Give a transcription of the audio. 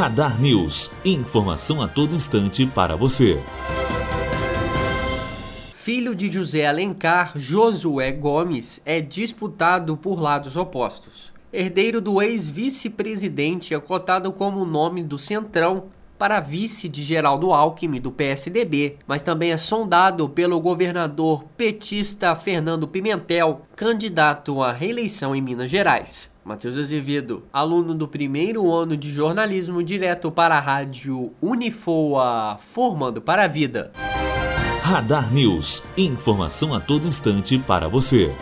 Radar News. Informação a todo instante para você. Filho de José Alencar, Josué Gomes é disputado por lados opostos. Herdeiro do ex-vice-presidente é cotado como o nome do Centrão para vice de Geraldo Alckmin do PSDB, mas também é sondado pelo governador petista Fernando Pimentel, candidato à reeleição em Minas Gerais. Matheus Azevedo, aluno do primeiro ano de jornalismo, direto para a rádio Unifoa, formando para a vida. Radar News. Informação a todo instante para você.